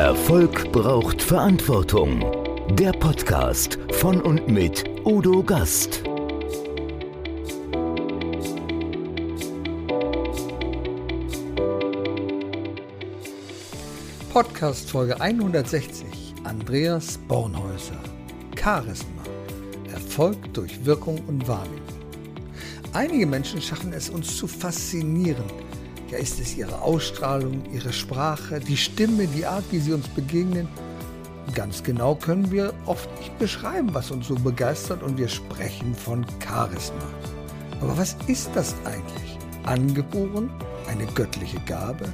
Erfolg braucht Verantwortung. Der Podcast von und mit Udo Gast. Podcast Folge 160. Andreas Bornhäuser. Charisma. Erfolg durch Wirkung und Wahrnehmung. Einige Menschen schaffen es uns zu faszinieren ja, ist es ihre Ausstrahlung, ihre Sprache, die Stimme, die Art, wie sie uns begegnen? Ganz genau können wir oft nicht beschreiben, was uns so begeistert und wir sprechen von Charisma. Aber was ist das eigentlich? Angeboren? Eine göttliche Gabe?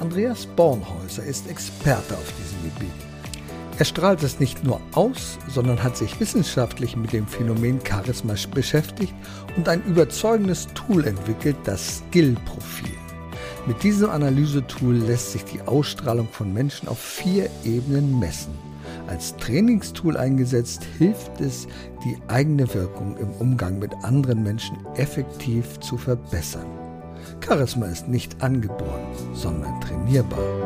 Andreas Bornhäuser ist Experte auf diesem Gebiet. Er strahlt es nicht nur aus, sondern hat sich wissenschaftlich mit dem Phänomen Charisma beschäftigt und ein überzeugendes Tool entwickelt, das Skill-Profil. Mit diesem Analysetool lässt sich die Ausstrahlung von Menschen auf vier Ebenen messen. Als Trainingstool eingesetzt hilft es, die eigene Wirkung im Umgang mit anderen Menschen effektiv zu verbessern. Charisma ist nicht angeboren, sondern trainierbar.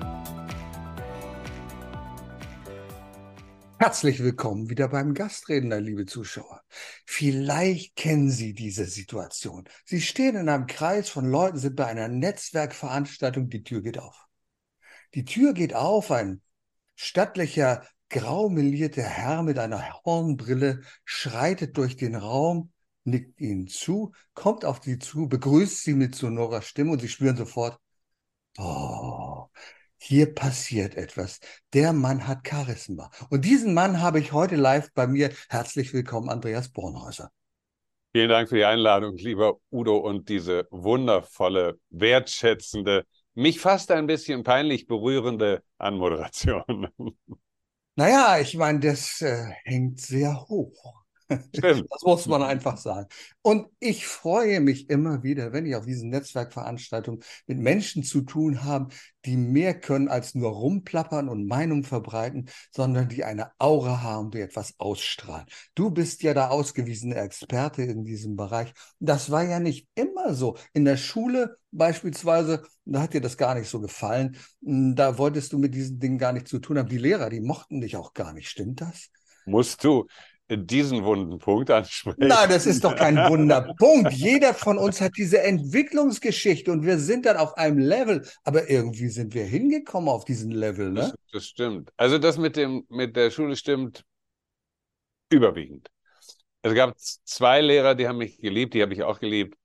Herzlich willkommen wieder beim Gastredner, liebe Zuschauer. Vielleicht kennen Sie diese Situation. Sie stehen in einem Kreis von Leuten, sind bei einer Netzwerkveranstaltung, die Tür geht auf. Die Tür geht auf, ein stattlicher, graumelierter Herr mit einer Hornbrille schreitet durch den Raum, nickt ihnen zu, kommt auf sie zu, begrüßt sie mit sonorer Stimme und sie spüren sofort, oh, hier passiert etwas. Der Mann hat Charisma. Und diesen Mann habe ich heute live bei mir. Herzlich willkommen, Andreas Bornhäuser. Vielen Dank für die Einladung, lieber Udo, und diese wundervolle, wertschätzende, mich fast ein bisschen peinlich berührende Anmoderation. Naja, ich meine, das äh, hängt sehr hoch. Stimmt. Das muss man einfach sagen. Und ich freue mich immer wieder, wenn ich auf diesen Netzwerkveranstaltungen mit Menschen zu tun habe, die mehr können als nur rumplappern und Meinung verbreiten, sondern die eine Aura haben, die etwas ausstrahlen. Du bist ja der ausgewiesene Experte in diesem Bereich. Das war ja nicht immer so. In der Schule beispielsweise, da hat dir das gar nicht so gefallen. Da wolltest du mit diesen Dingen gar nichts zu tun haben. Die Lehrer, die mochten dich auch gar nicht. Stimmt das? Musst du diesen wunden Punkt ansprechen. Nein, das ist doch kein Wunderpunkt. Jeder von uns hat diese Entwicklungsgeschichte und wir sind dann auf einem Level, aber irgendwie sind wir hingekommen auf diesen Level, ne? Das, das stimmt. Also das mit dem mit der Schule stimmt überwiegend. Es gab zwei Lehrer, die haben mich geliebt, die habe ich auch geliebt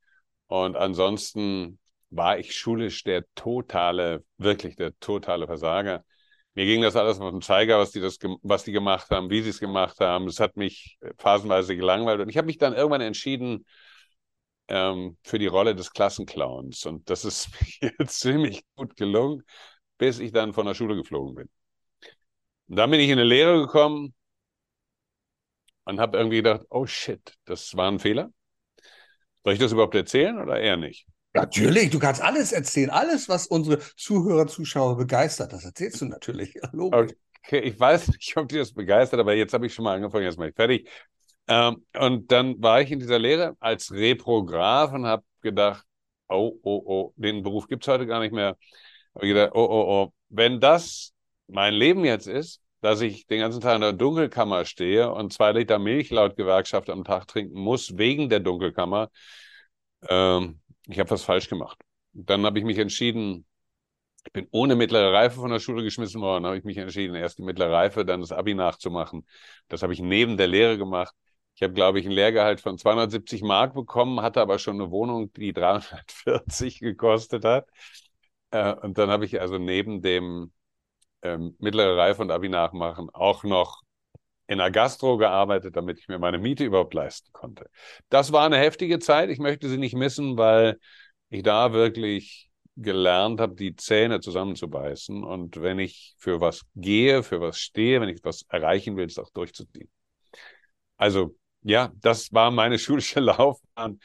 und ansonsten war ich schulisch der totale, wirklich der totale Versager mir ging das alles auf den Zeiger, was die, das, was die gemacht haben, wie sie es gemacht haben. Es hat mich phasenweise gelangweilt. Und ich habe mich dann irgendwann entschieden ähm, für die Rolle des Klassenclowns. Und das ist mir ziemlich gut gelungen, bis ich dann von der Schule geflogen bin. Und dann bin ich in eine Lehre gekommen und habe irgendwie gedacht, oh shit, das war ein Fehler. Soll ich das überhaupt erzählen oder eher nicht? Natürlich, du kannst alles erzählen. Alles, was unsere Zuhörer, Zuschauer begeistert, das erzählst du natürlich. Logisch. Okay, ich weiß nicht, ob dich das begeistert, aber jetzt habe ich schon mal angefangen, jetzt mal fertig. Ähm, und dann war ich in dieser Lehre als Reprograf und habe gedacht, oh, oh, oh, den Beruf gibt es heute gar nicht mehr. Habe gedacht, oh, oh, oh, wenn das mein Leben jetzt ist, dass ich den ganzen Tag in der Dunkelkammer stehe und zwei Liter Milch laut Gewerkschaft am Tag trinken muss, wegen der Dunkelkammer, ähm, ich habe was falsch gemacht. Dann habe ich mich entschieden, ich bin ohne mittlere Reife von der Schule geschmissen worden, habe ich mich entschieden, erst die mittlere Reife, dann das Abi nachzumachen. Das habe ich neben der Lehre gemacht. Ich habe, glaube ich, ein Lehrgehalt von 270 Mark bekommen, hatte aber schon eine Wohnung, die 340 gekostet hat. Äh, und dann habe ich also neben dem ähm, mittlere Reife und Abi nachmachen auch noch in der Gastro gearbeitet, damit ich mir meine Miete überhaupt leisten konnte. Das war eine heftige Zeit. Ich möchte sie nicht missen, weil ich da wirklich gelernt habe, die Zähne zusammenzubeißen. Und wenn ich für was gehe, für was stehe, wenn ich was erreichen will, es auch durchzuziehen. Also ja, das war meine schulische Laufbahn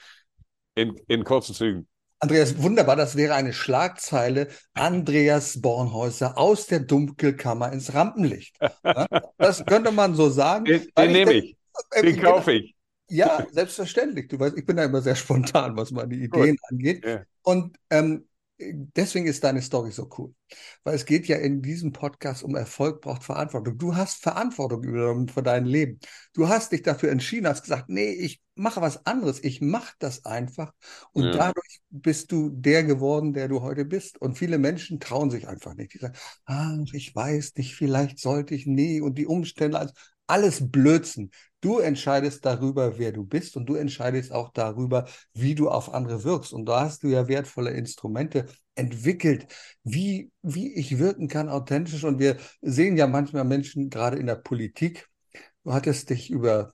in, in kurzen Zügen. Andreas, wunderbar, das wäre eine Schlagzeile. Andreas Bornhäuser aus der Dunkelkammer ins Rampenlicht. Das könnte man so sagen. Den, den nehme ich. Den äh, kaufe ich. Ja, selbstverständlich. Du weißt, ich bin da immer sehr spontan, was meine Ideen Gut. angeht. Ja. Und ähm, deswegen ist deine Story so cool. Weil es geht ja in diesem Podcast um Erfolg braucht Verantwortung. Du hast Verantwortung übernommen für dein Leben. Du hast dich dafür entschieden, hast gesagt, nee, ich mache was anderes. Ich mache das einfach. Und ja. dadurch bist du der geworden, der du heute bist. Und viele Menschen trauen sich einfach nicht. Die sagen, ah, ich weiß nicht, vielleicht sollte ich, nee, und die Umstände, also alles Blödsinn. Du entscheidest darüber, wer du bist und du entscheidest auch darüber, wie du auf andere wirkst. Und da hast du ja wertvolle Instrumente entwickelt, wie, wie ich wirken kann, authentisch. Und wir sehen ja manchmal Menschen, gerade in der Politik, du hattest dich über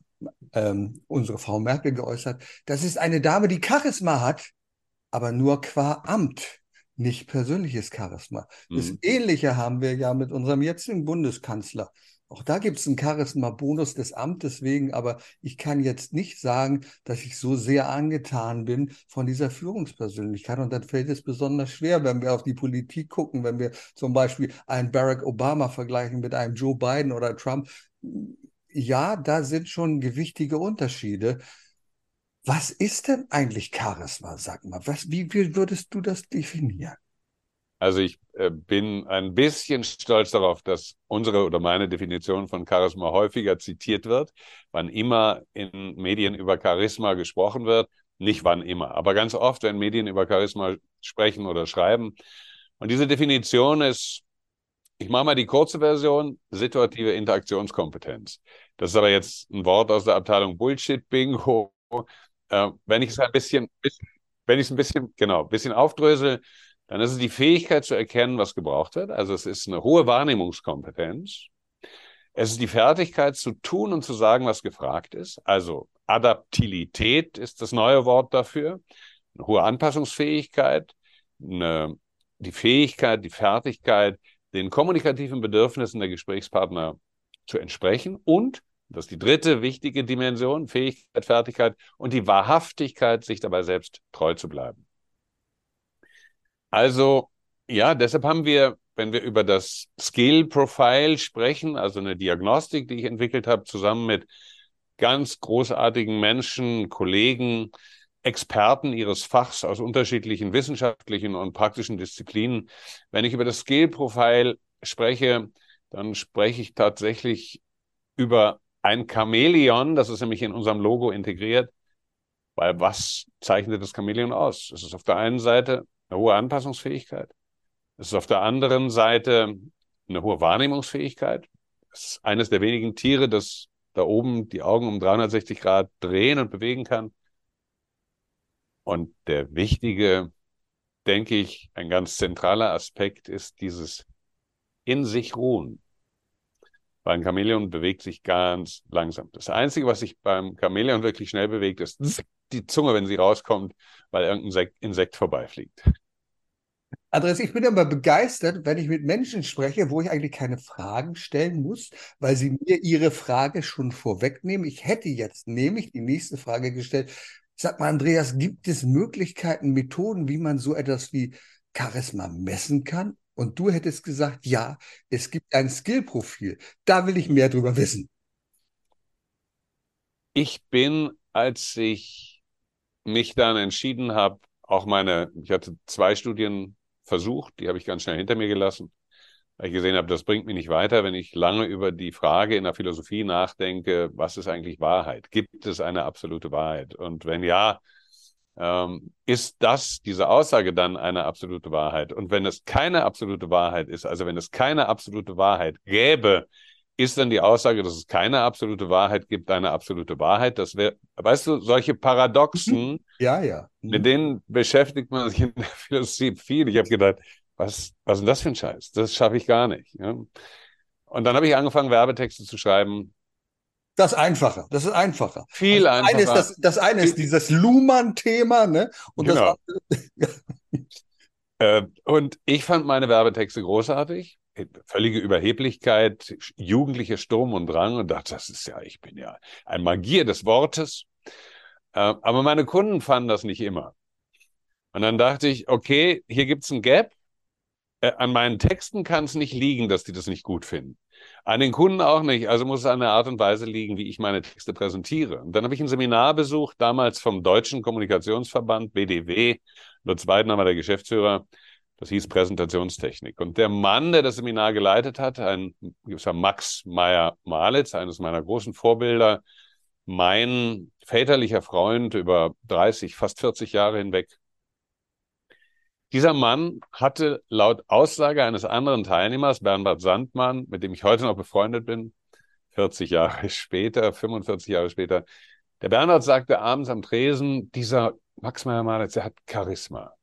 ähm, unsere Frau Merkel geäußert, das ist eine Dame, die Charisma hat, aber nur qua Amt nicht persönliches Charisma. Mhm. Das Ähnliche haben wir ja mit unserem jetzigen Bundeskanzler. Auch da gibt es einen Charisma-Bonus des Amtes wegen, aber ich kann jetzt nicht sagen, dass ich so sehr angetan bin von dieser Führungspersönlichkeit. Und dann fällt es besonders schwer, wenn wir auf die Politik gucken, wenn wir zum Beispiel einen Barack Obama vergleichen mit einem Joe Biden oder Trump. Ja, da sind schon gewichtige Unterschiede. Was ist denn eigentlich Charisma? Sag mal, was, wie, wie würdest du das definieren? Also ich äh, bin ein bisschen stolz darauf, dass unsere oder meine Definition von Charisma häufiger zitiert wird, wann immer in Medien über Charisma gesprochen wird. Nicht wann immer, aber ganz oft, wenn Medien über Charisma sprechen oder schreiben. Und diese Definition ist, ich mache mal die kurze Version, situative Interaktionskompetenz. Das ist aber jetzt ein Wort aus der Abteilung Bullshit-Bingo. Äh, wenn ich es ein bisschen, wenn ich es ein bisschen, genau, ein bisschen aufdrösel, dann ist es die Fähigkeit zu erkennen, was gebraucht wird. Also es ist eine hohe Wahrnehmungskompetenz. Es ist die Fertigkeit zu tun und zu sagen, was gefragt ist. Also Adaptilität ist das neue Wort dafür. Eine hohe Anpassungsfähigkeit, eine, die Fähigkeit, die Fertigkeit, den kommunikativen Bedürfnissen der Gesprächspartner zu entsprechen und, das ist die dritte wichtige Dimension, Fähigkeit, Fertigkeit und die Wahrhaftigkeit, sich dabei selbst treu zu bleiben. Also ja, deshalb haben wir, wenn wir über das Skill Profile sprechen, also eine Diagnostik, die ich entwickelt habe, zusammen mit ganz großartigen Menschen, Kollegen, Experten ihres Fachs aus unterschiedlichen wissenschaftlichen und praktischen Disziplinen. Wenn ich über das Skill Profile spreche, dann spreche ich tatsächlich über ein Chamäleon, das ist nämlich in unserem Logo integriert. Weil was zeichnet das Chamäleon aus? Es ist auf der einen Seite eine hohe Anpassungsfähigkeit. Es ist auf der anderen Seite eine hohe Wahrnehmungsfähigkeit. Es ist eines der wenigen Tiere, das da oben die Augen um 360 Grad drehen und bewegen kann. Und der wichtige, denke ich, ein ganz zentraler Aspekt ist dieses in sich ruhen. Weil ein Chamäleon bewegt sich ganz langsam. Das Einzige, was sich beim Chamäleon wirklich schnell bewegt, ist die Zunge, wenn sie rauskommt, weil irgendein Insekt vorbeifliegt. Andreas, ich bin immer begeistert, wenn ich mit Menschen spreche, wo ich eigentlich keine Fragen stellen muss, weil sie mir ihre Frage schon vorwegnehmen. Ich hätte jetzt nämlich die nächste Frage gestellt. Sag mal, Andreas, gibt es Möglichkeiten, Methoden, wie man so etwas wie Charisma messen kann? Und du hättest gesagt, ja, es gibt ein Skillprofil. Da will ich mehr drüber wissen. Ich bin, als ich mich dann entschieden habe, auch meine, ich hatte zwei Studien versucht, die habe ich ganz schnell hinter mir gelassen, weil ich gesehen habe, das bringt mich nicht weiter, wenn ich lange über die Frage in der Philosophie nachdenke, was ist eigentlich Wahrheit? Gibt es eine absolute Wahrheit? Und wenn ja, ähm, ist das, diese Aussage dann eine absolute Wahrheit? Und wenn es keine absolute Wahrheit ist, also wenn es keine absolute Wahrheit gäbe, ist dann die Aussage, dass es keine absolute Wahrheit gibt, eine absolute Wahrheit. Das wäre, weißt du, solche Paradoxen, mhm. ja, ja. Mhm. mit denen beschäftigt man sich in der Philosophie viel. Ich habe gedacht, was, was ist denn das für ein Scheiß? Das schaffe ich gar nicht. Ja? Und dann habe ich angefangen, Werbetexte zu schreiben. Das ist einfacher. Das ist einfacher. Viel also einfacher. Eine ist das, das eine ist dieses Luhmann-Thema, ne? Und genau. das äh, und ich fand meine Werbetexte großartig völlige Überheblichkeit, jugendlicher Sturm und Drang und dachte, das ist ja, ich bin ja ein Magier des Wortes. Äh, aber meine Kunden fanden das nicht immer. Und dann dachte ich, okay, hier gibt es ein Gap. Äh, an meinen Texten kann es nicht liegen, dass die das nicht gut finden. An den Kunden auch nicht. Also muss es an der Art und Weise liegen, wie ich meine Texte präsentiere. Und dann habe ich ein Seminar besucht, damals vom Deutschen Kommunikationsverband, BDW. Zweiten war der Geschäftsführer. Das hieß Präsentationstechnik. Und der Mann, der das Seminar geleitet hat, ein gewisser Max Meyer-Malitz, eines meiner großen Vorbilder, mein väterlicher Freund über 30, fast 40 Jahre hinweg. Dieser Mann hatte laut Aussage eines anderen Teilnehmers, Bernhard Sandmann, mit dem ich heute noch befreundet bin, 40 Jahre später, 45 Jahre später, der Bernhard sagte abends am Tresen, dieser Max Meyer-Malitz, der hat Charisma.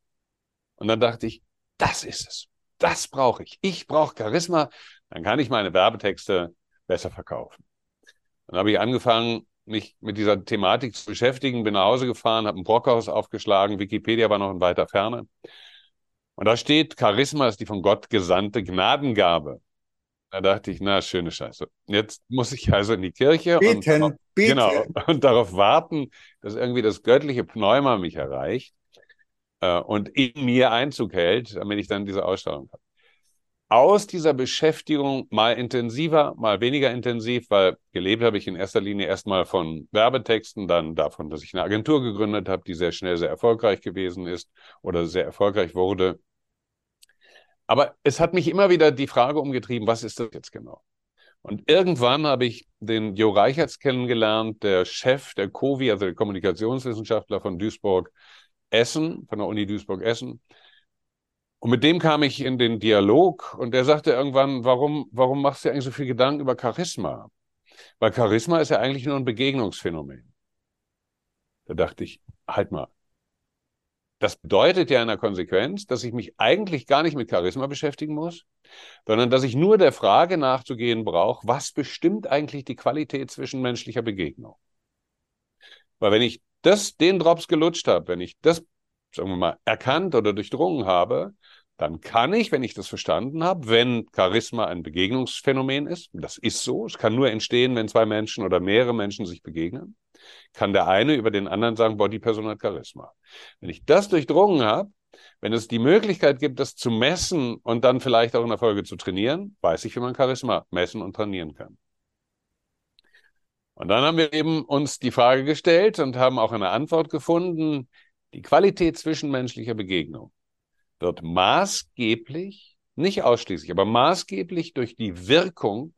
Und dann dachte ich, das ist es. Das brauche ich. Ich brauche Charisma. Dann kann ich meine Werbetexte besser verkaufen. Dann habe ich angefangen, mich mit dieser Thematik zu beschäftigen, bin nach Hause gefahren, habe ein Brockhaus aufgeschlagen, Wikipedia war noch in weiter Ferne. Und da steht, Charisma ist die von Gott gesandte Gnadengabe. Da dachte ich, na, schöne Scheiße. Jetzt muss ich also in die Kirche beten, und, beten. Genau, und darauf warten, dass irgendwie das göttliche Pneuma mich erreicht äh, und in mir Einzug hält, damit ich dann diese Ausstellung habe. Aus dieser Beschäftigung mal intensiver, mal weniger intensiv, weil gelebt habe ich in erster Linie erstmal von Werbetexten, dann davon, dass ich eine Agentur gegründet habe, die sehr schnell sehr erfolgreich gewesen ist oder sehr erfolgreich wurde. Aber es hat mich immer wieder die Frage umgetrieben, was ist das jetzt genau? Und irgendwann habe ich den Jo Reichertz kennengelernt, der Chef der COVI, also der Kommunikationswissenschaftler von Duisburg, Essen, von der Uni Duisburg-Essen. Und mit dem kam ich in den Dialog und der sagte irgendwann, warum, warum machst du eigentlich so viel Gedanken über Charisma? Weil Charisma ist ja eigentlich nur ein Begegnungsphänomen. Da dachte ich, halt mal. Das bedeutet ja in der Konsequenz, dass ich mich eigentlich gar nicht mit Charisma beschäftigen muss, sondern dass ich nur der Frage nachzugehen brauche, was bestimmt eigentlich die Qualität zwischenmenschlicher Begegnung? Weil wenn ich das, den Drops gelutscht habe, wenn ich das, sagen wir mal, erkannt oder durchdrungen habe, dann kann ich, wenn ich das verstanden habe, wenn Charisma ein Begegnungsphänomen ist, das ist so, es kann nur entstehen, wenn zwei Menschen oder mehrere Menschen sich begegnen, kann der eine über den anderen sagen, boah, die Person hat Charisma. Wenn ich das durchdrungen habe, wenn es die Möglichkeit gibt, das zu messen und dann vielleicht auch in der Folge zu trainieren, weiß ich, wie man Charisma messen und trainieren kann. Und dann haben wir eben uns die Frage gestellt und haben auch eine Antwort gefunden. Die Qualität zwischenmenschlicher Begegnung wird maßgeblich, nicht ausschließlich, aber maßgeblich durch die Wirkung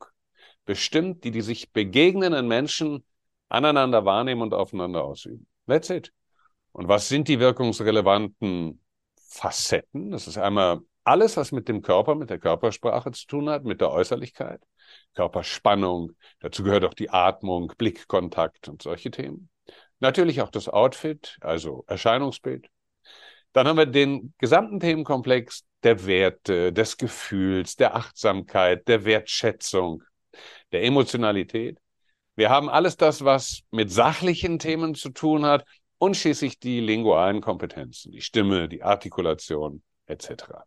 bestimmt, die die sich begegnenden Menschen aneinander wahrnehmen und aufeinander ausüben. That's it. Und was sind die wirkungsrelevanten Facetten? Das ist einmal alles, was mit dem Körper, mit der Körpersprache zu tun hat, mit der Äußerlichkeit. Körperspannung, dazu gehört auch die Atmung, Blickkontakt und solche Themen. Natürlich auch das Outfit, also Erscheinungsbild. Dann haben wir den gesamten Themenkomplex der Werte, des Gefühls, der Achtsamkeit, der Wertschätzung, der Emotionalität. Wir haben alles das, was mit sachlichen Themen zu tun hat und schließlich die lingualen Kompetenzen, die Stimme, die Artikulation etc.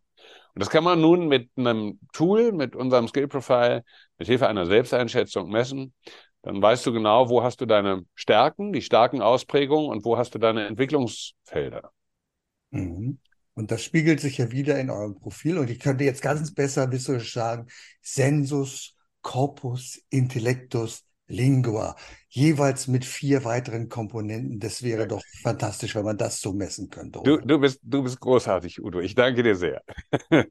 Und das kann man nun mit einem Tool, mit unserem Skill Profile, mit Hilfe einer Selbsteinschätzung messen. Dann weißt du genau, wo hast du deine Stärken, die starken Ausprägungen und wo hast du deine Entwicklungsfelder. Mhm. Und das spiegelt sich ja wieder in eurem Profil. Und ich könnte jetzt ganz besser visuell sagen, Sensus, Corpus, Intellectus, Lingua, jeweils mit vier weiteren Komponenten. Das wäre doch fantastisch, wenn man das so messen könnte. Du, du, bist, du bist großartig, Udo. Ich danke dir sehr.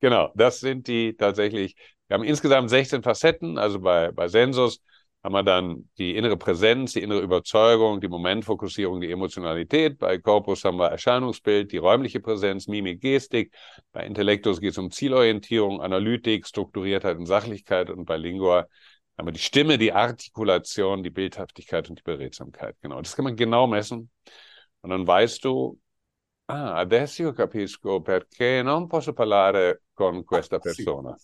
genau, das sind die tatsächlich. Wir haben insgesamt 16 Facetten, also bei, bei Sensus haben wir dann die innere Präsenz, die innere Überzeugung, die Momentfokussierung, die Emotionalität. Bei Corpus haben wir Erscheinungsbild, die räumliche Präsenz, Mimik, Gestik. Bei Intellektus geht es um Zielorientierung, Analytik, Strukturiertheit und Sachlichkeit. Und bei Lingua aber die Stimme, die Artikulation, die Bildhaftigkeit und die Beredsamkeit. Genau, das kann man genau messen. Und dann weißt du, ah, adesso io capisco perché non posso parlare con questa persona.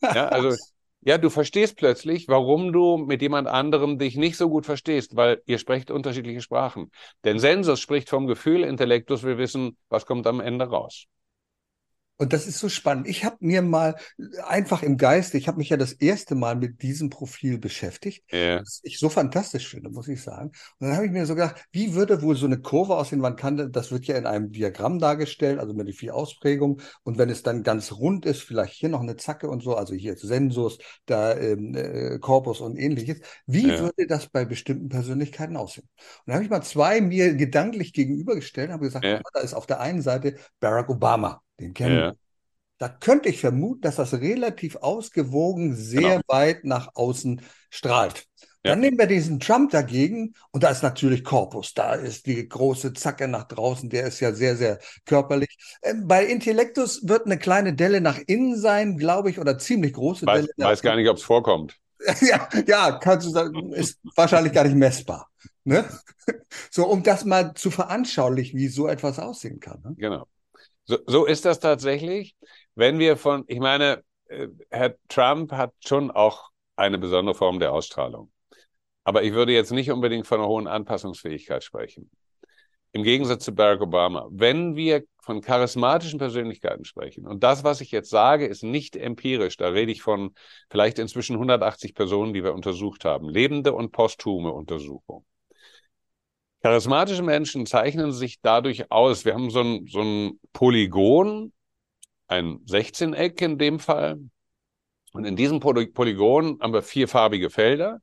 Ja, also, ja, du verstehst plötzlich, warum du mit jemand anderem dich nicht so gut verstehst, weil ihr sprecht unterschiedliche Sprachen. Denn Sensus spricht vom Gefühl, Intellektus will wissen, was kommt am Ende raus. Und das ist so spannend. Ich habe mir mal einfach im Geiste, ich habe mich ja das erste Mal mit diesem Profil beschäftigt, Ja, was ich so fantastisch finde, muss ich sagen. Und dann habe ich mir so gedacht, wie würde wohl so eine Kurve aussehen? Man kann, das wird ja in einem Diagramm dargestellt, also mit den vier Ausprägungen. Und wenn es dann ganz rund ist, vielleicht hier noch eine Zacke und so, also hier jetzt Sensus, da ähm, äh, Korpus und ähnliches. Wie Ja. würde das bei bestimmten Persönlichkeiten aussehen? Und da habe ich mal zwei mir gedanklich gegenübergestellt und habe gesagt, Ja. da ist auf der einen Seite Barack Obama, den kennen ja, Da könnte ich vermuten, dass das relativ ausgewogen sehr Genau. weit nach außen strahlt. Ja. Dann nehmen wir diesen Trump dagegen und da ist natürlich Korpus, da ist die große Zacke nach draußen, der ist ja sehr, sehr körperlich. Ähm, bei Intellektus wird eine kleine Delle nach innen sein, glaube ich, oder ziemlich große weiß, Delle. nach weiß gar nicht, ob es vorkommt. ja, ja, kannst du sagen, ist wahrscheinlich gar nicht messbar. Ne? So, um das mal zu veranschaulichen, wie so etwas aussehen kann. Ne? Genau. So, so ist das tatsächlich. Wenn wir von, ich meine, äh, Herr Trump hat schon auch eine besondere Form der Ausstrahlung. Aber ich würde jetzt nicht unbedingt von einer hohen Anpassungsfähigkeit sprechen. Im Gegensatz zu Barack Obama. Wenn wir von charismatischen Persönlichkeiten sprechen, und das, was ich jetzt sage, ist nicht empirisch, da rede ich von vielleicht inzwischen 180 Personen, die wir untersucht haben, lebende und posthume Untersuchungen. Charismatische Menschen zeichnen sich dadurch aus. Wir haben so ein, so ein Polygon, ein 16-Eck in dem Fall. Und in diesem Poly Polygon haben wir vierfarbige Felder.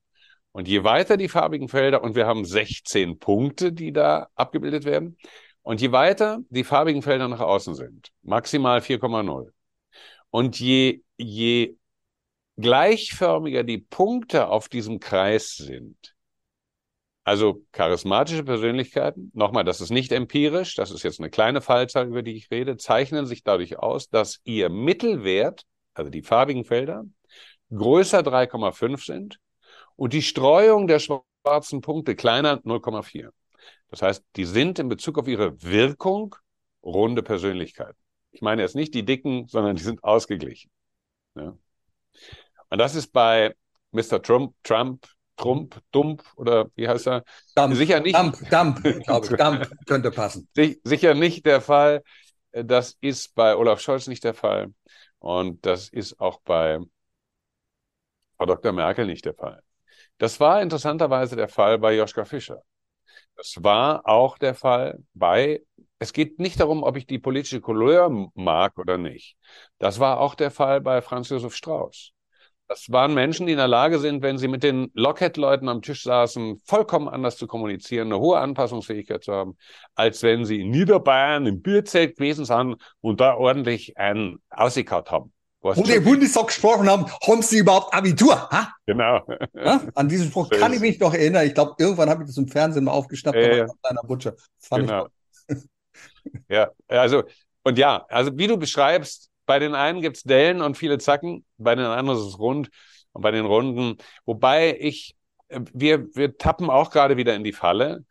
Und je weiter die farbigen Felder, und wir haben 16 Punkte, die da abgebildet werden. Und je weiter die farbigen Felder nach außen sind, maximal 4,0. Und je, je gleichförmiger die Punkte auf diesem Kreis sind, also charismatische Persönlichkeiten, nochmal, das ist nicht empirisch, das ist jetzt eine kleine Fallzahl, über die ich rede, zeichnen sich dadurch aus, dass ihr Mittelwert, also die farbigen Felder, größer 3,5 sind und die Streuung der schwarzen Punkte kleiner 0,4. Das heißt, die sind in Bezug auf ihre Wirkung runde Persönlichkeiten. Ich meine jetzt nicht die dicken, sondern die sind ausgeglichen. Ja. Und das ist bei Mr. Trump, Trump, Trump, Dump oder wie heißt er? Dump, Sicher nicht. Dump, Dump, glaube ich. Dump könnte passen. Si- Sicher nicht der Fall. Das ist bei Olaf Scholz nicht der Fall. Und das ist auch bei Frau Dr. Merkel nicht der Fall. Das war interessanterweise der Fall bei Joschka Fischer. Das war auch der Fall bei, es geht nicht darum, ob ich die politische Couleur mag oder nicht. Das war auch der Fall bei Franz Josef Strauß. Das waren Menschen, die in der Lage sind, wenn sie mit den Lockheed-Leuten am Tisch saßen, vollkommen anders zu kommunizieren, eine hohe Anpassungsfähigkeit zu haben, als wenn sie in Niederbayern im Bierzelt gewesen sind und da ordentlich einen ausgekaut haben. Was Wo der Bundestag gesprochen haben, haben Sie überhaupt Abitur? Ha? genau. Ja? An diesen Spruch So kann ich mich noch erinnern. Ich glaube, irgendwann habe ich das im Fernsehen mal aufgeschnappt, kleiner Butcher. Fand Genau. ich Ja, also, und ja, also wie du beschreibst, bei den einen gibt's Dellen und viele Zacken, bei den anderen ist es rund und bei den Runden, wobei ich, äh, wir, wir tappen auch gerade wieder in die Falle.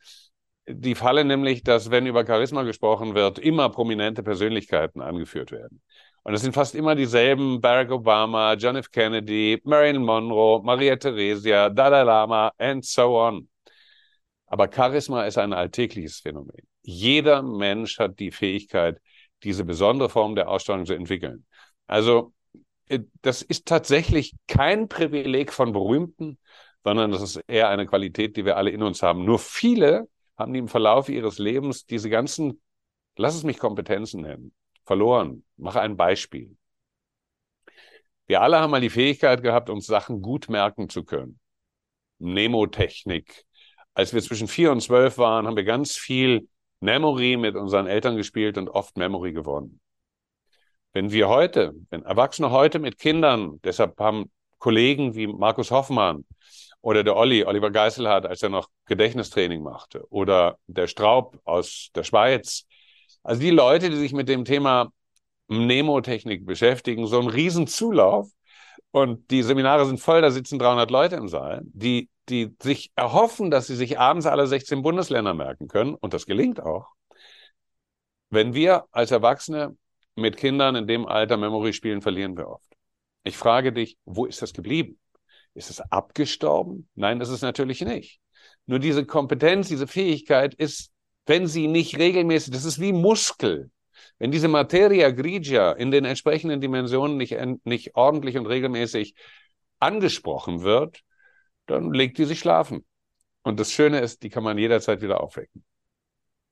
Die Falle nämlich, dass wenn über Charisma gesprochen wird, immer prominente Persönlichkeiten angeführt werden. Und es sind fast immer dieselben, Barack Obama, John F. Kennedy, Marilyn Monroe, Maria Theresia, Dalai Lama and so on. Aber Charisma ist ein alltägliches Phänomen. Jeder Mensch hat die Fähigkeit, diese besondere Form der Ausstrahlung zu entwickeln. Also, äh, das ist tatsächlich kein Privileg von Berühmten, sondern das ist eher eine Qualität, die wir alle in uns haben. Nur viele haben die im Verlauf ihres Lebens diese ganzen, lass es mich Kompetenzen nennen, verloren. Mache ein Beispiel. Wir alle haben mal die Fähigkeit gehabt, uns Sachen gut merken zu können. Mnemotechnik. Als wir zwischen vier und zwölf waren, haben wir ganz viel Memory mit unseren Eltern gespielt und oft Memory gewonnen. Wenn wir heute, wenn Erwachsene heute mit Kindern, deshalb haben Kollegen wie Markus Hoffmann oder der Olli, Oliver Geiselhardt, als er noch Gedächtnistraining machte, oder der Straub aus der Schweiz, also die Leute, die sich mit dem Thema Mnemotechnik beschäftigen, so einen riesen Zulauf und die Seminare sind voll, da sitzen 300 Leute im Saal, die, die sich erhoffen, dass sie sich abends alle 16 Bundesländer merken können und das gelingt auch. Wenn wir als Erwachsene mit Kindern in dem Alter Memory spielen, verlieren wir oft. Ich frage dich, wo ist das geblieben? Ist es abgestorben? Nein, ist natürlich nicht. Nur diese Kompetenz, diese Fähigkeit ist, wenn sie nicht regelmäßig, das ist wie Muskel. Wenn diese Materia grigia in den entsprechenden Dimensionen nicht, nicht ordentlich und regelmäßig angesprochen wird, dann legt die sich schlafen. Und das Schöne ist, die kann man jederzeit wieder aufwecken.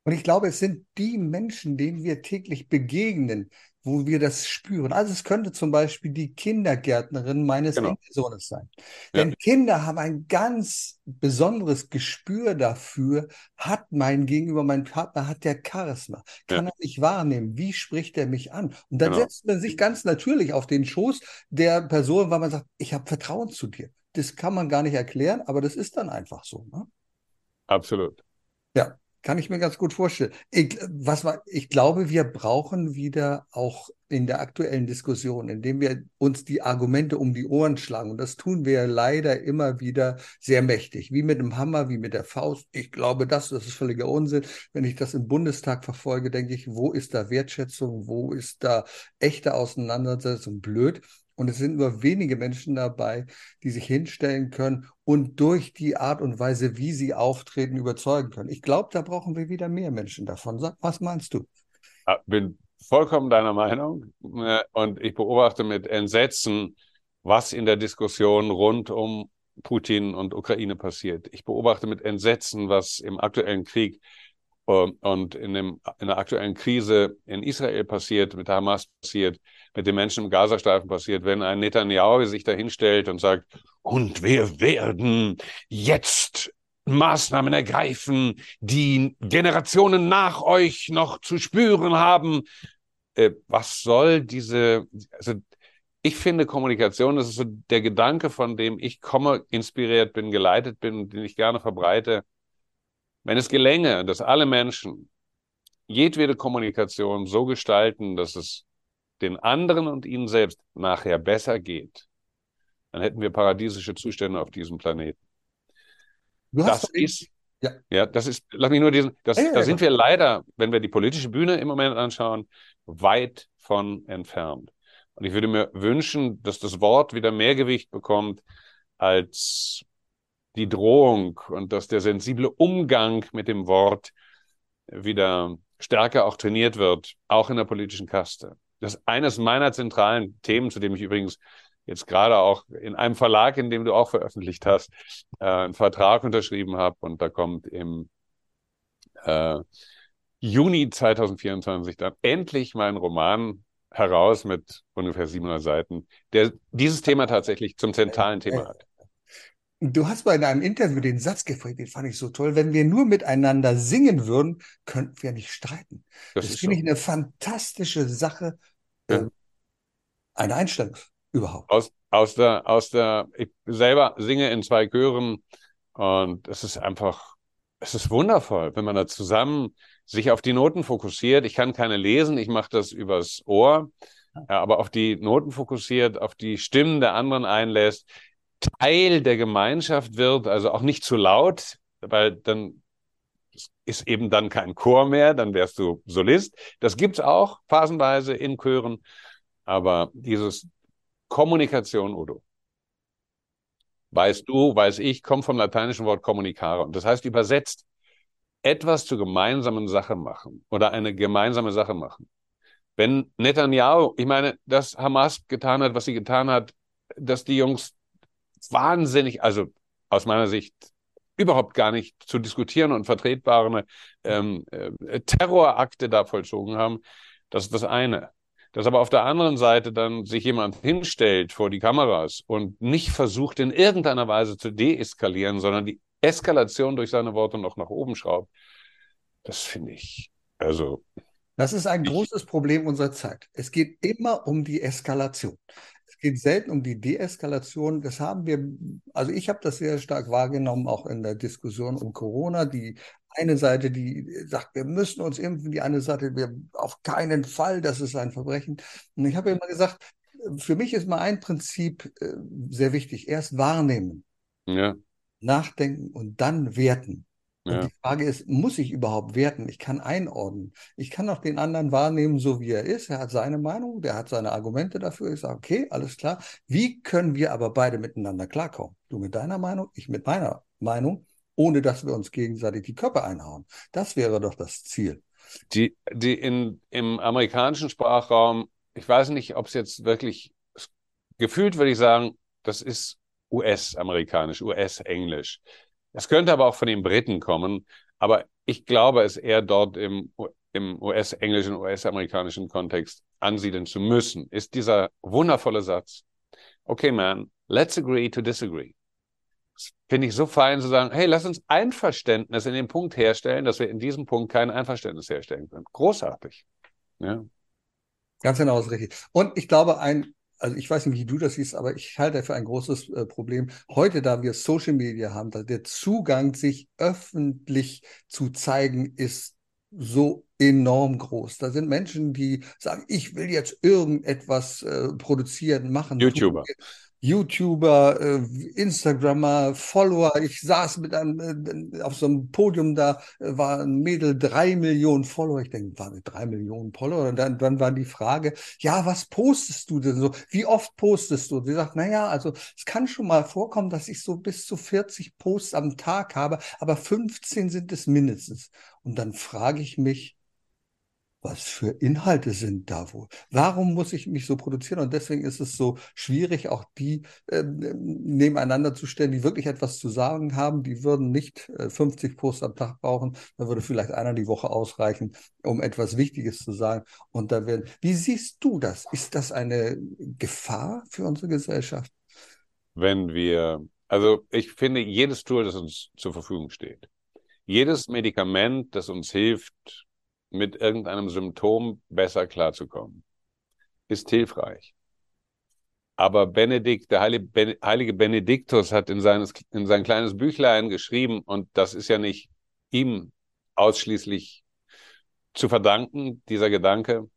Und ich glaube, es sind die Menschen, denen wir täglich begegnen, wo wir das spüren. Also es könnte zum Beispiel die Kindergärtnerin meines genau. Enkelsohnes sein. Ja. Denn Kinder haben ein ganz besonderes Gespür dafür, hat mein Gegenüber, mein Partner, hat der Charisma, kann ja. er mich wahrnehmen, wie spricht er mich an? Und dann genau. setzt man sich ganz natürlich auf den Schoß der Person, weil man sagt, ich habe Vertrauen zu dir. Das kann man gar nicht erklären, aber das ist dann einfach so. Ne? Absolut. Ja. Kann ich mir ganz gut vorstellen. Ich, was ich glaube, wir brauchen wieder auch in der aktuellen Diskussion, indem wir uns die Argumente um die Ohren schlagen. Und das tun wir leider immer wieder sehr mächtig, wie mit dem Hammer, wie mit der Faust. Ich glaube, das, das ist völliger Unsinn. Wenn ich das im Bundestag verfolge, denke ich, wo ist da Wertschätzung? Wo ist da echte Auseinandersetzung? Blöd. Und es sind nur wenige Menschen dabei, die sich hinstellen können und durch die Art und Weise, wie sie auftreten, überzeugen können. Ich glaube, da brauchen wir wieder mehr Menschen davon. Was meinst du? Bin vollkommen deiner Meinung. Und ich beobachte mit Entsetzen, was in der Diskussion rund um Putin und Ukraine passiert. Ich beobachte mit Entsetzen, was im aktuellen Krieg ähm, und in, dem, in der aktuellen Krise in Israel passiert, mit Hamas passiert, mit den Menschen im Gazastreifen passiert, wenn ein Netanyahu sich da hinstellt und sagt, und wir werden jetzt Maßnahmen ergreifen, die Generationen nach euch noch zu spüren haben. Äh, was soll diese, also ich finde Kommunikation, das ist so der Gedanke, von dem ich komme, inspiriert bin, geleitet bin, den ich gerne verbreite. Wenn es gelänge, dass alle Menschen jedwede Kommunikation so gestalten, dass es den anderen und ihnen selbst nachher besser geht, dann hätten wir paradiesische Zustände auf diesem Planeten. das ist, ja. ja, das ist, lass mich nur diesen, das, ja, ja, da sind wir leider, wenn wir die politische Bühne im Moment anschauen, weit von entfernt. Und ich würde mir wünschen, dass das Wort wieder mehr Gewicht bekommt als die Drohung und dass der sensible Umgang mit dem Wort wieder stärker auch trainiert wird, auch in der politischen Kaste. Das ist eines meiner zentralen Themen, zu dem ich übrigens jetzt gerade auch in einem Verlag, in dem du auch veröffentlicht hast, äh, einen Vertrag unterschrieben habe und da kommt im äh, Juni 2024 dann endlich mein Roman heraus mit ungefähr 700 Seiten, der dieses Thema tatsächlich zum zentralen Thema hat. Du hast bei einem Interview den Satz gefragt, den fand ich so toll. Wenn wir nur miteinander singen würden, könnten wir nicht streiten. Das, das finde so. ich eine fantastische Sache, ja. äh, eine Einstellung überhaupt. Aus, aus der, aus der, ich selber singe in zwei Chören und es ist einfach, es ist wundervoll, wenn man da zusammen sich auf die Noten fokussiert. Ich kann keine lesen, ich mache das übers Ohr, ja, aber auf die Noten fokussiert, auf die Stimmen der anderen einlässt Teil der Gemeinschaft wird, also auch nicht zu laut, weil dann ist eben dann kein Chor mehr, dann wärst du Solist. Das gibt's auch phasenweise in Chören, aber dieses Kommunikation, Udo, weißt du, weiß ich, kommt vom lateinischen Wort communicare und das heißt übersetzt etwas zur gemeinsamen Sache machen oder eine gemeinsame Sache machen. Wenn Netanyahu, ich meine, dass Hamas getan hat, was sie getan hat, dass die Jungs wahnsinnig, also aus meiner Sicht überhaupt gar nicht zu diskutieren und vertretbare ähm, äh, Terrorakte da vollzogen haben. Das ist das eine. Dass aber auf der anderen Seite dann sich jemand hinstellt vor die Kameras und nicht versucht, in irgendeiner Weise zu deeskalieren, sondern die Eskalation durch seine Worte noch nach oben schraubt, das finde ich, also. Das ist ein großes Problem unserer Zeit. Es geht immer um die Eskalation geht selten um die Deeskalation. Das haben wir, also ich habe das sehr stark wahrgenommen, auch in der Diskussion um Corona. Die eine Seite, die sagt, wir müssen uns impfen, die eine Seite, wir auf keinen Fall, das ist ein Verbrechen. Und ich habe immer gesagt, für mich ist mal ein Prinzip äh, sehr wichtig. Erst wahrnehmen, ja. nachdenken und dann werten. Und ja. die Frage ist, muss ich überhaupt werten? Ich kann einordnen. Ich kann auch den anderen wahrnehmen, so wie er ist. Er hat seine Meinung, der hat seine Argumente dafür. Ich sage, okay, alles klar. Wie können wir aber beide miteinander klarkommen? Du mit deiner Meinung, ich mit meiner Meinung. ohne dass wir uns gegenseitig die Köpfe einhauen. Das wäre doch das Ziel. Die, die in, im amerikanischen Sprachraum, ich weiß nicht, ob es jetzt wirklich gefühlt, würde ich sagen, das ist US-amerikanisch, US-englisch. Es könnte aber auch von den Briten kommen, aber ich glaube, es eher dort im, im US-englischen, US-amerikanischen Kontext ansiedeln zu müssen, ist dieser wundervolle Satz. Okay, man, let's agree to disagree. Finde ich so fein zu sagen, hey, lass uns Einverständnis in dem Punkt herstellen, dass wir in diesem Punkt kein Einverständnis herstellen können. Großartig. Ja. Ganz genau, ist richtig. Und ich glaube, ein also ich weiß nicht, wie du das siehst, aber ich halte dafür ein großes äh, Problem. Heute, da wir Social Media haben, da der Zugang, sich öffentlich zu zeigen, ist so enorm groß. Da sind Menschen, die sagen, ich will jetzt irgendetwas äh, produzieren, machen. YouTuber. Tun. YouTuber, äh, Instagrammer, Follower. Ich saß mit einem äh, auf so einem Podium, da äh, war ein Mädel, drei Millionen Follower. Ich denke, waren drei Millionen Follower? Und dann, dann war die Frage, ja, was postest du denn so? Wie oft postest du? Sie sagt, naja, also es kann schon mal vorkommen, dass ich so bis zu 40 Posts am Tag habe, aber 15 sind es mindestens. Und dann frage ich mich, was für Inhalte sind da wohl? Warum muss ich mich so produzieren? Und deswegen ist es so schwierig, auch die äh, nebeneinander zu stellen, die wirklich etwas zu sagen haben. Die würden nicht äh, 50 Posts am Tag brauchen. Da würde vielleicht einer die Woche ausreichen, um etwas Wichtiges zu sagen. Und da werden, wie siehst du das? Ist das eine Gefahr für unsere Gesellschaft? Wenn wir, also ich finde, jedes Tool, das uns zur Verfügung steht, jedes Medikament, das uns hilft, mit irgendeinem Symptom besser klarzukommen. Ist hilfreich. Aber Benedikt, der heilige Benediktus hat in, seines, in sein kleines Büchlein geschrieben, und das ist ja nicht ihm ausschließlich zu verdanken, dieser Gedanke.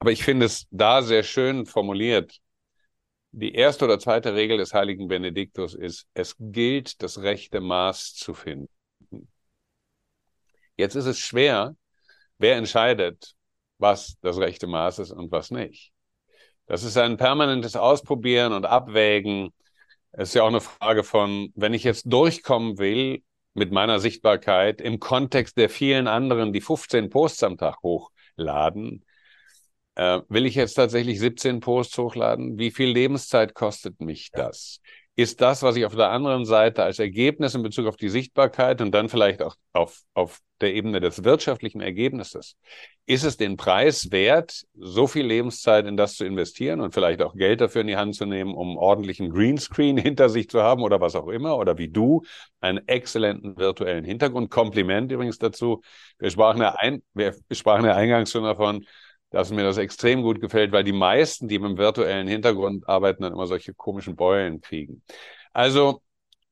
Aber ich finde es da sehr schön formuliert. Die erste oder zweite Regel des heiligen Benediktus ist, es gilt, das rechte Maß zu finden. Jetzt ist es schwer, Wer entscheidet, was das rechte Maß ist und was nicht? Das ist ein permanentes Ausprobieren und Abwägen. Es ist ja auch eine Frage von, wenn ich jetzt durchkommen will mit meiner Sichtbarkeit im Kontext der vielen anderen, die 15 Posts am Tag hochladen, äh, will ich jetzt tatsächlich 17 Posts hochladen? Wie viel Lebenszeit kostet mich das? Ist das, was ich auf der anderen Seite als Ergebnis in Bezug auf die Sichtbarkeit und dann vielleicht auch auf, auf der Ebene des wirtschaftlichen Ergebnisses, ist es den Preis wert, so viel Lebenszeit in das zu investieren und vielleicht auch Geld dafür in die Hand zu nehmen, um ordentlichen Greenscreen hinter sich zu haben oder was auch immer oder wie du einen exzellenten virtuellen Hintergrund. Kompliment übrigens dazu. Wir sprachen ja, ein, wir sprachen ja eingangs schon davon, dass mir das extrem gut gefällt, weil die meisten, die mit dem virtuellen Hintergrund arbeiten, dann immer solche komischen Beulen kriegen. Also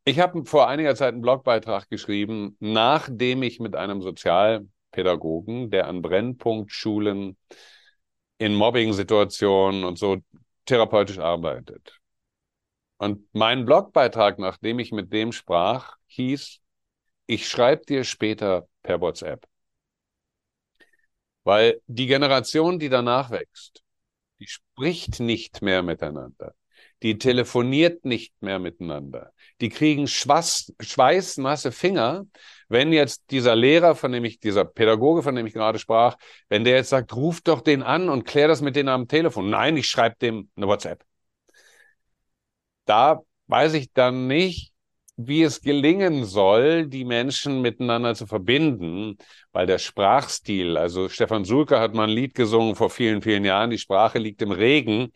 ich habe vor einiger Zeit einen Blogbeitrag geschrieben, nachdem ich mit einem Sozialpädagogen, der an Brennpunktschulen in Mobbing-Situationen und so therapeutisch arbeitet. Und mein Blogbeitrag, nachdem ich mit dem sprach, hieß, ich schreibe dir später per WhatsApp. Weil die Generation, die danach wächst, die spricht nicht mehr miteinander. Die telefoniert nicht mehr miteinander. Die kriegen Schweiß, schweißnasse Finger, wenn jetzt dieser Lehrer, von dem ich, dieser Pädagoge, von dem ich gerade sprach, wenn der jetzt sagt, ruf doch den an und klär das mit denen am Telefon. Nein, ich schreibe dem eine WhatsApp. Da weiß ich dann nicht, wie es gelingen soll, die Menschen miteinander zu verbinden, weil der Sprachstil, also Stefan Sulke hat mal ein Lied gesungen vor vielen, vielen Jahren, die Sprache liegt im Regen.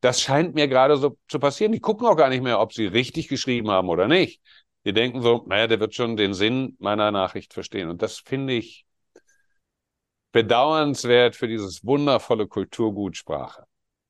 Das scheint mir gerade so zu passieren. Die gucken auch gar nicht mehr, ob sie richtig geschrieben haben oder nicht. Die denken so, naja, der wird schon den Sinn meiner Nachricht verstehen. Und das finde ich bedauernswert für dieses wundervolle Kulturgut Sprache.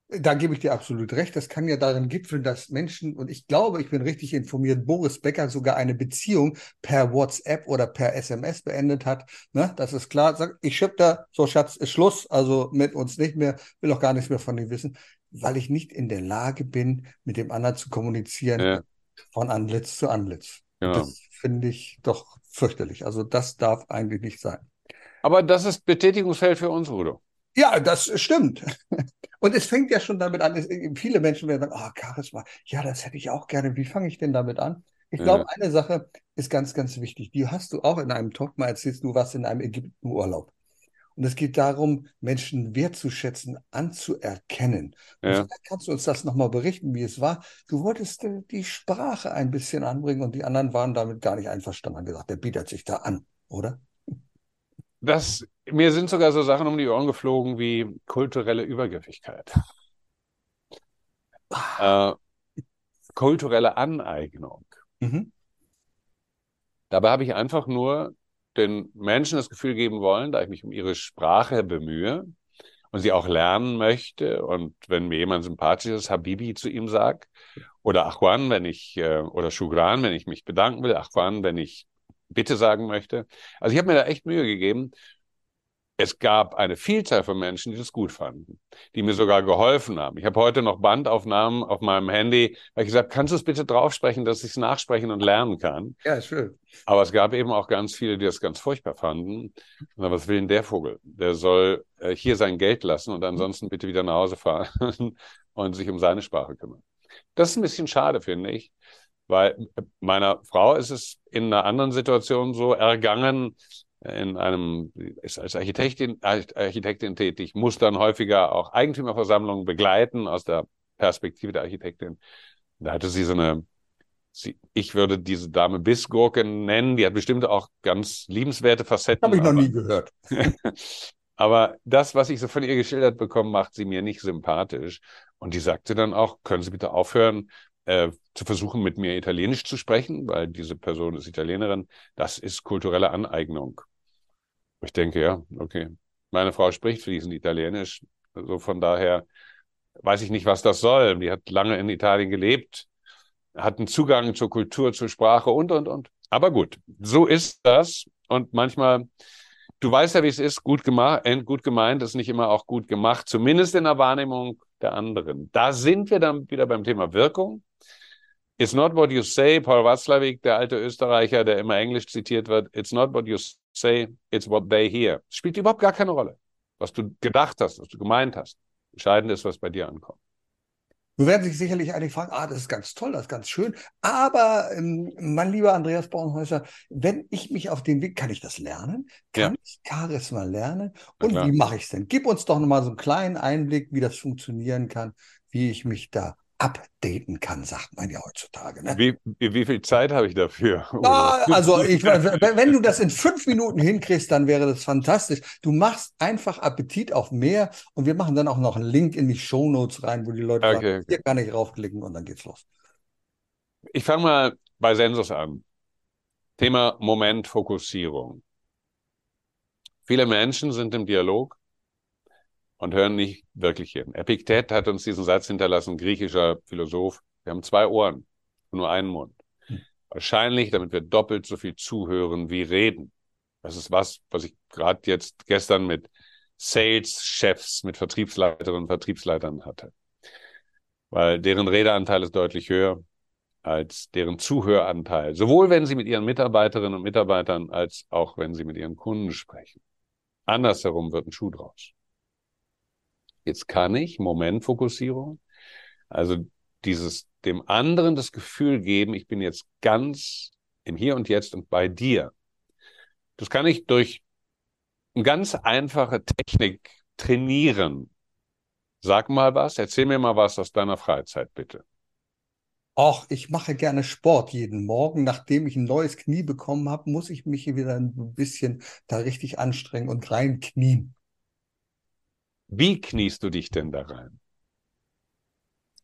Da gebe ich dir absolut recht. Das kann ja darin gipfeln, dass Menschen, und ich glaube, ich bin richtig informiert, Boris Becker sogar eine Beziehung per WhatsApp oder per SMS beendet hat. Ne? Das ist klar. Sag, ich schipp da, so Schatz, ist Schluss, also mit uns nicht mehr, will auch gar nichts mehr von dir wissen, weil ich nicht in der Lage bin, mit dem anderen zu kommunizieren, ja. von Antlitz zu Antlitz. Genau. Das finde ich doch fürchterlich. Also das darf eigentlich nicht sein. Aber das ist Betätigungsfeld für uns, Udo. Ja, das stimmt. Und es fängt ja schon damit an, es, viele Menschen werden sagen, oh, Charisma, ja, das hätte ich auch gerne. Wie fange ich denn damit an? Ich glaube, ja. eine Sache ist ganz, ganz wichtig. Die hast du auch in einem Talk mal erzählt, du warst in einem Ägyptenurlaub. Und es geht darum, Menschen wertzuschätzen, anzuerkennen. Ja. Kannst du uns das nochmal berichten, wie es war? Du wolltest äh, die Sprache ein bisschen anbringen und die anderen waren damit gar nicht einverstanden, haben gesagt, der bietet sich da an, oder? Das, mir sind sogar so Sachen um die Ohren geflogen wie kulturelle Übergriffigkeit. Ah. Äh, kulturelle Aneignung. Mhm. Dabei habe ich einfach nur den Menschen das Gefühl geben wollen, da ich mich um ihre Sprache bemühe und sie auch lernen möchte und wenn mir jemand sympathisch ist, Habibi zu ihm sagt oder Achwan, wenn ich äh, oder Shugran, wenn ich mich bedanken will, Achwan, wenn ich Bitte sagen möchte. Also ich habe mir da echt Mühe gegeben es gab eine Vielzahl von Menschen, die das gut fanden, die mir sogar geholfen haben. Ich habe heute noch Bandaufnahmen auf meinem Handy, weil ich gesagt, kannst du es bitte draufsprechen, dass ich es nachsprechen und lernen kann? Ja, schön. Aber es gab eben auch ganz viele, die das ganz furchtbar fanden. Und was will denn der Vogel? Der soll äh, hier sein Geld lassen und ansonsten bitte wieder nach Hause fahren und sich um seine Sprache kümmern. Das ist ein bisschen schade, finde ich, weil meiner Frau ist es in einer anderen Situation so ergangen, in einem, ist als Architektin, Architektin tätig, muss dann häufiger auch Eigentümerversammlungen begleiten aus der Perspektive der Architektin. Da hatte sie so eine, sie, ich würde diese Dame Bissgurke nennen, die hat bestimmt auch ganz liebenswerte Facetten. Habe ich noch aber, nie gehört. aber das, was ich so von ihr geschildert bekomme, macht sie mir nicht sympathisch. Und die sagte dann auch, können Sie bitte aufhören, äh, zu versuchen, mit mir Italienisch zu sprechen, weil diese Person ist Italienerin. Das ist kulturelle Aneignung. Ich denke, ja, okay. Meine Frau spricht fließend Italienisch. Also von daher weiß ich nicht, was das soll. Die hat lange in Italien gelebt, hat einen Zugang zur Kultur, zur Sprache und, und, und. Aber gut, so ist das. Und manchmal, du weißt ja, wie es ist, gut, gemacht, gut gemeint ist nicht immer auch gut gemacht, zumindest in der Wahrnehmung der anderen. Da sind wir dann wieder beim Thema Wirkung. It's not what you say, Paul Watzlawick, der alte Österreicher, der immer Englisch zitiert wird. It's not what you say, it's what they hear. Es spielt überhaupt gar keine Rolle, was du gedacht hast, was du gemeint hast. Entscheidend ist, was bei dir ankommt. Du werden sich sicherlich einige fragen, ah, das ist ganz toll, das ist ganz schön. Aber, ähm, mein lieber Andreas Bornhäuser, wenn ich mich auf den Weg, kann ich das lernen? Kann ja. ich Charisma lernen? Und wie mache ich es denn? Gib uns doch nochmal so einen kleinen Einblick, wie das funktionieren kann, wie ich mich da updaten kann, sagt man ja heutzutage. Ne? Wie, wie, wie, viel Zeit habe ich dafür? Ah, also ich, wenn du das in fünf Minuten hinkriegst, dann wäre das fantastisch. Du machst einfach Appetit auf mehr und wir machen dann auch noch einen Link in die Show Notes rein, wo die Leute okay, sagen, okay. hier kann ich raufklicken und dann geht's los. Ich fange mal bei Sensus an. Thema Momentfokussierung. Viele Menschen sind im Dialog und hören nicht wirklich hin. Epiktet hat uns diesen Satz hinterlassen, griechischer Philosoph. Wir haben zwei Ohren und nur einen Mund. Hm. Wahrscheinlich, damit wir doppelt so viel zuhören wie reden. Das ist was, was ich gerade jetzt gestern mit Sales-Chefs, mit Vertriebsleiterinnen und Vertriebsleitern hatte. Weil deren Redeanteil ist deutlich höher als deren Zuhöranteil. Sowohl wenn sie mit ihren Mitarbeiterinnen und Mitarbeitern als auch wenn sie mit ihren Kunden sprechen. Andersherum wird ein Schuh draus. Jetzt kann ich Momentfokussierung, also dieses dem anderen das Gefühl geben, ich bin jetzt ganz im Hier und Jetzt und bei dir. Das kann ich durch eine ganz einfache Technik trainieren. Sag mal was, erzähl mir mal was aus deiner Freizeit, bitte. Ach, ich mache gerne Sport jeden Morgen. Nachdem ich ein neues Knie bekommen habe, muss ich mich wieder ein bisschen da richtig anstrengen und reinknien. Wie kniest du dich denn da rein?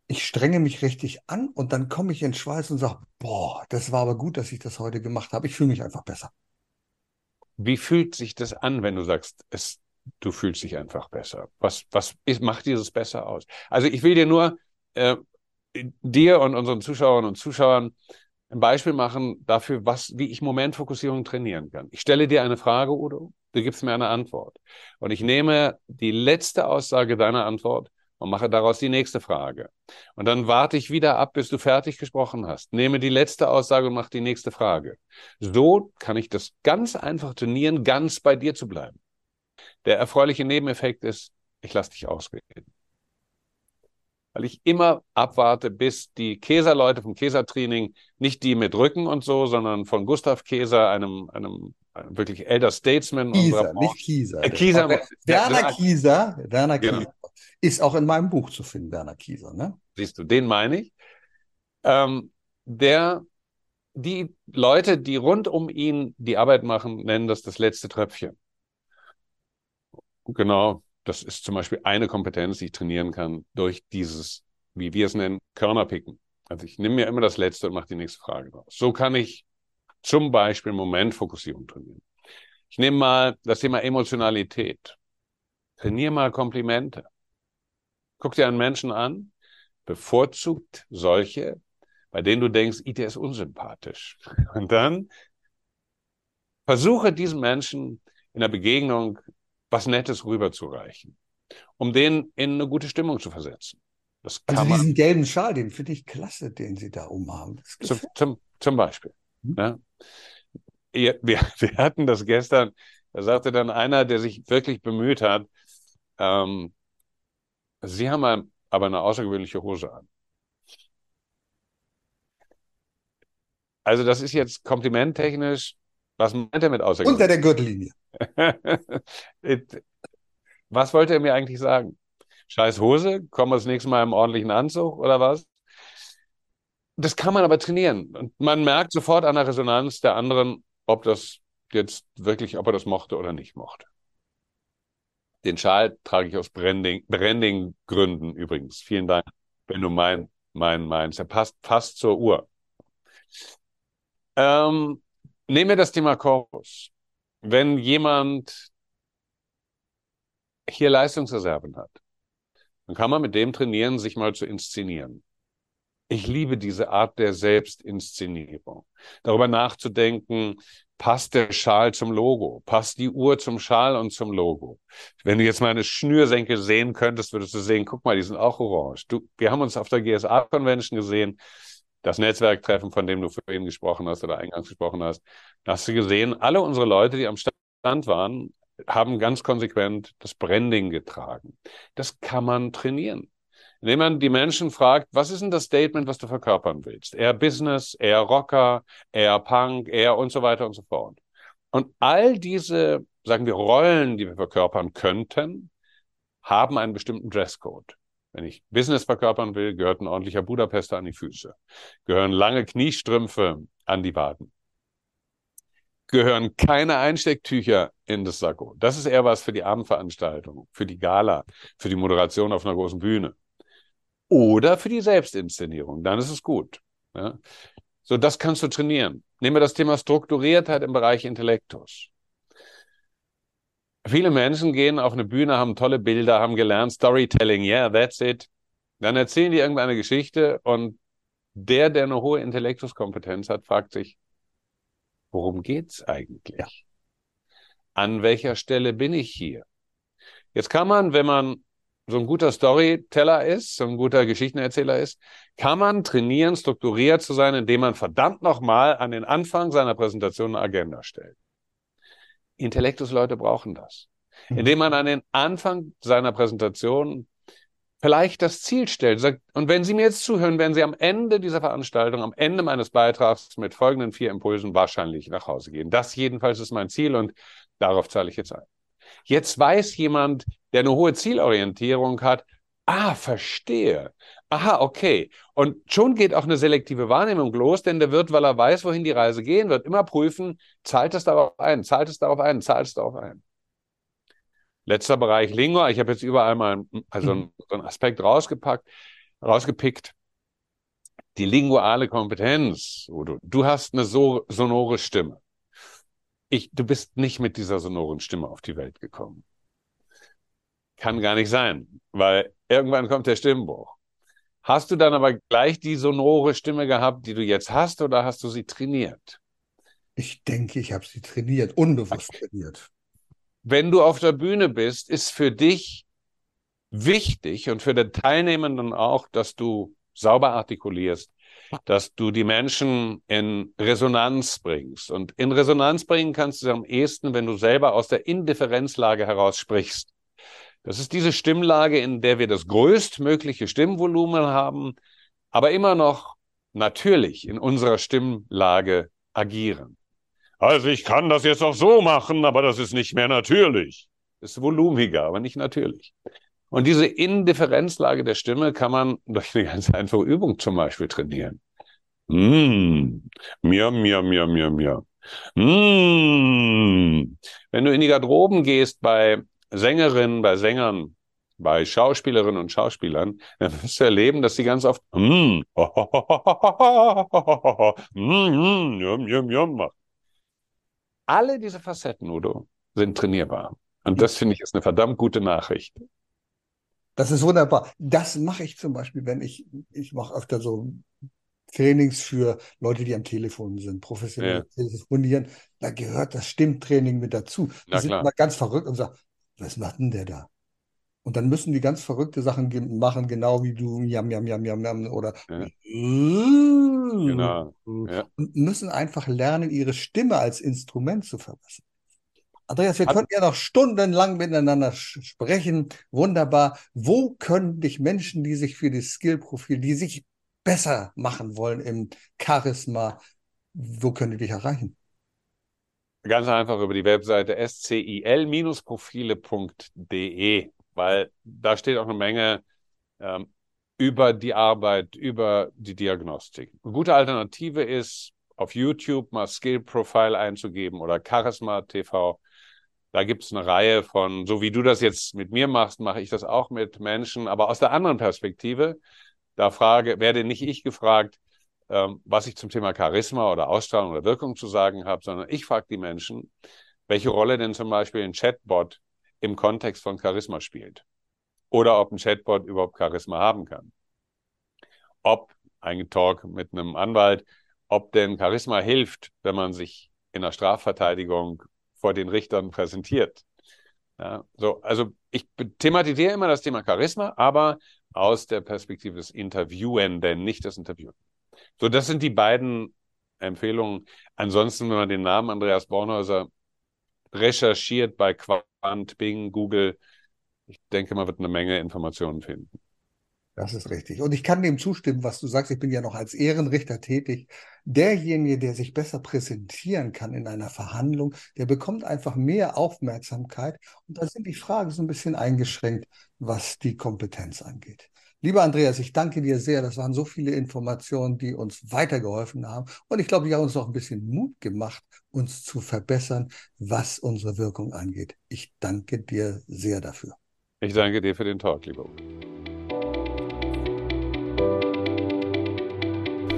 Ich strenge mich richtig an und dann komme ich in Schweiß und sage, boah, das war aber gut, dass ich das heute gemacht habe. Ich fühle mich einfach besser. Wie fühlt sich das an, wenn du sagst, es, du fühlst dich einfach besser? Was, was ist, macht dieses besser aus? Also ich will dir nur äh, dir und unseren Zuschauerinnen und Zuschauern ein Beispiel machen dafür, was, wie ich Momentfokussierung trainieren kann. Ich stelle dir eine Frage, Udo, du gibst mir eine Antwort. Und ich nehme die letzte Aussage deiner Antwort und mache daraus die nächste Frage. Und dann warte ich wieder ab, bis du fertig gesprochen hast. Nehme die letzte Aussage und mache die nächste Frage. So kann ich das ganz einfach trainieren, ganz bei dir zu bleiben. Der erfreuliche Nebeneffekt ist, ich lasse dich ausreden. weil ich immer abwarte, bis die Käserleute vom Käsertraining, nicht die mit Rücken und so, sondern von Gustav Käser, einem, einem, wirklich Elder Statesman Kieser, nicht Kieser. Äh, Kieser. Werner Kieser, Werner Kieser. Genau. Ist auch in meinem Buch zu finden, Werner Kieser, ne? Siehst du, den meine ich. Ähm, der, die Leute, die rund um ihn die Arbeit machen, nennen das das letzte Tröpfchen. Genau, das ist zum Beispiel eine Kompetenz, die ich trainieren kann durch dieses, wie wir es nennen, Körnerpicken. Also ich nehme mir immer das Letzte und mache die nächste Frage draus. So kann ich zum Beispiel Momentfokussierung trainieren. Ich nehme mal das Thema Emotionalität. Trainier mal Komplimente. Guck dir einen Menschen an, bevorzugt solche, bei denen du denkst, der ist unsympathisch. Und dann versuche diesen Menschen in der Begegnung was Nettes rüberzureichen, um den in eine gute Stimmung zu versetzen. Das kann also diesen man, gelben Schal, den finde ich klasse, den Sie da umhaben. Zum, zum, zum Beispiel. Hm? Ja. Wir, wir hatten das gestern, da sagte dann einer, der sich wirklich bemüht hat, ähm, Sie haben aber eine außergewöhnliche Hose an. Also das ist jetzt komplimenttechnisch. Was meint er mit außergewöhnlich? Unter der Gürtellinie. was wollte er mir eigentlich sagen? Scheiß Hose, kommen wir das nächste Mal im ordentlichen Anzug oder was? Das kann man aber trainieren. Und man merkt sofort an der Resonanz der anderen, ob das jetzt wirklich, ob er das mochte oder nicht mochte. Den Schal trage ich aus Branding, Branding-Gründen übrigens. Vielen Dank, wenn du mein, mein, meinst. Er passt fast zur Uhr. Ähm, nehmen wir das Thema Chorus wenn jemand hier Leistungsreserven hat, dann kann man mit dem trainieren, sich mal zu inszenieren. Ich liebe diese Art der Selbstinszenierung. Darüber nachzudenken, passt der Schal zum Logo? Passt die Uhr zum Schal und zum Logo? Wenn du jetzt meine Schnürsenkel sehen könntest, würdest du sehen, guck mal, die sind auch orange. Du, wir haben uns auf der GSA-Convention gesehen das Netzwerktreffen, von dem du vorhin gesprochen hast oder eingangs gesprochen hast, hast du gesehen, alle unsere Leute, die am Stand waren, haben ganz konsequent das Branding getragen. Das kann man trainieren. Indem man die Menschen fragt, was ist denn das Statement, was du verkörpern willst? Eher Business, eher Rocker, eher Punk, eher und so weiter und so fort. Und all diese, sagen wir, Rollen, die wir verkörpern könnten, haben einen bestimmten Dresscode. Wenn ich Business verkörpern will, gehört ein ordentlicher Budapester an die Füße. Gehören lange Kniestrümpfe an die Waden. Gehören keine Einstecktücher in das Sakko. Das ist eher was für die Abendveranstaltung, für die Gala, für die Moderation auf einer großen Bühne. Oder für die Selbstinszenierung. Dann ist es gut. Ja? So, das kannst du trainieren. Nehmen wir das Thema Strukturiertheit im Bereich Intellektus. Viele Menschen gehen auf eine Bühne, haben tolle Bilder, haben gelernt, Storytelling, yeah, that's it. Dann erzählen die irgendeine Geschichte und der, der eine hohe Intellektuskompetenz hat, fragt sich, worum geht's eigentlich? An welcher Stelle bin ich hier? Jetzt kann man, wenn man so ein guter Storyteller ist, so ein guter Geschichtenerzähler ist, kann man trainieren, strukturiert zu sein, indem man verdammt nochmal an den Anfang seiner Präsentation eine Agenda stellt. Intellektusleute brauchen das. Mhm. Indem man an den Anfang seiner Präsentation vielleicht das Ziel stellt. Sagt, und wenn Sie mir jetzt zuhören, werden Sie am Ende dieser Veranstaltung, am Ende meines Beitrags mit folgenden vier Impulsen wahrscheinlich nach Hause gehen. Das jedenfalls ist mein Ziel und darauf zahle ich jetzt ein. Jetzt weiß jemand, der eine hohe Zielorientierung hat, ah, verstehe. Aha, okay. Und schon geht auch eine selektive Wahrnehmung los, denn der wird, weil er weiß, wohin die Reise gehen wird, immer prüfen, zahlt es darauf ein, zahlt es darauf ein, zahlt es darauf ein. Letzter Bereich Lingua. Ich habe jetzt überall mal also mhm. so einen Aspekt rausgepackt, rausgepickt. Die linguale Kompetenz. Udo. Du hast eine so sonore Stimme. Ich, du bist nicht mit dieser sonoren Stimme auf die Welt gekommen. Kann gar nicht sein, weil irgendwann kommt der Stimmbruch. Hast du dann aber gleich die sonore Stimme gehabt, die du jetzt hast, oder hast du sie trainiert? Ich denke, ich habe sie trainiert, unbewusst okay. trainiert. Wenn du auf der Bühne bist, ist für dich wichtig und für den Teilnehmenden auch, dass du sauber artikulierst, dass du die Menschen in Resonanz bringst. Und in Resonanz bringen kannst du sie am ehesten, wenn du selber aus der Indifferenzlage heraus sprichst. Das ist diese Stimmlage, in der wir das größtmögliche Stimmvolumen haben, aber immer noch natürlich in unserer Stimmlage agieren. Also ich kann das jetzt auch so machen, aber das ist nicht mehr natürlich. Ist volumiger, aber nicht natürlich. Und diese Indifferenzlage der Stimme kann man durch eine ganz einfache Übung zum Beispiel trainieren. Mm, miam, miam, miam, miam, miam. Mm. Wenn du in die Garderoben gehst bei Sängerinnen, bei Sängern, bei Schauspielerinnen und Schauspielern, dann wirst du erleben, dass sie ganz oft mm, mm, machen. Alle diese Facetten, Udo, sind trainierbar. Und das finde ich ist eine verdammt gute Nachricht. Das ist wunderbar. Das mache ich zum Beispiel, wenn ich, ich mache öfter so Trainings für Leute, die am Telefon sind, professionell ja. telefonieren. Da gehört das Stimmtraining mit dazu. Die Na, sind klar. immer ganz verrückt und sagen, was macht denn der da? Und dann müssen die ganz verrückte Sachen machen, genau wie du, jam, jam, jam, jam, jam, oder ja. genau. Ja. und müssen einfach lernen, ihre Stimme als Instrument zu verbessern. Andreas, wir könnten ja noch stundenlang miteinander sprechen. Wunderbar. Wo können dich Menschen, die sich für das Skillprofil, die sich besser machen wollen im Charisma, wo können die dich erreichen? Ganz einfach über die Webseite scil-profile.de, weil da steht auch eine Menge ähm, über die Arbeit, über die Diagnostik. Eine gute Alternative ist, auf YouTube mal Skill Profile einzugeben oder Charisma TV. Da gibt es eine Reihe von, so wie du das jetzt mit mir machst, mache ich das auch mit Menschen, aber aus der anderen Perspektive. Da frage, werde nicht ich gefragt, ähm, was ich zum Thema Charisma oder Ausstrahlung oder Wirkung zu sagen habe, sondern ich frage die Menschen, welche Rolle denn zum Beispiel ein Chatbot im Kontext von Charisma spielt. Oder ob ein Chatbot überhaupt Charisma haben kann. Ob ein Talk mit einem Anwalt, ob denn Charisma hilft, wenn man sich in der Strafverteidigung vor den Richtern präsentiert. Ja, so, also ich thematisiere immer das Thema Charisma, aber aus der Perspektive des Interviewenden, nicht des Interviewten. So, das sind die beiden Empfehlungen. Ansonsten, wenn man den Namen Andreas Bornhäuser recherchiert bei Quant, Bing, Google, ich denke, man wird eine Menge Informationen finden. Das ist richtig. Und ich kann dem zustimmen, was du sagst. Ich bin ja noch als Ehrenrichter tätig. Derjenige, der sich besser präsentieren kann in einer Verhandlung, der bekommt einfach mehr Aufmerksamkeit. Und da sind die Fragen so ein bisschen eingeschränkt, was die Kompetenz angeht. Lieber Andreas, ich danke dir sehr. Das waren so viele Informationen, die uns weitergeholfen haben. Und ich glaube, die haben uns noch ein bisschen Mut gemacht, uns zu verbessern, was unsere Wirkung angeht. Ich danke dir sehr dafür. Ich danke dir für den Talk, lieber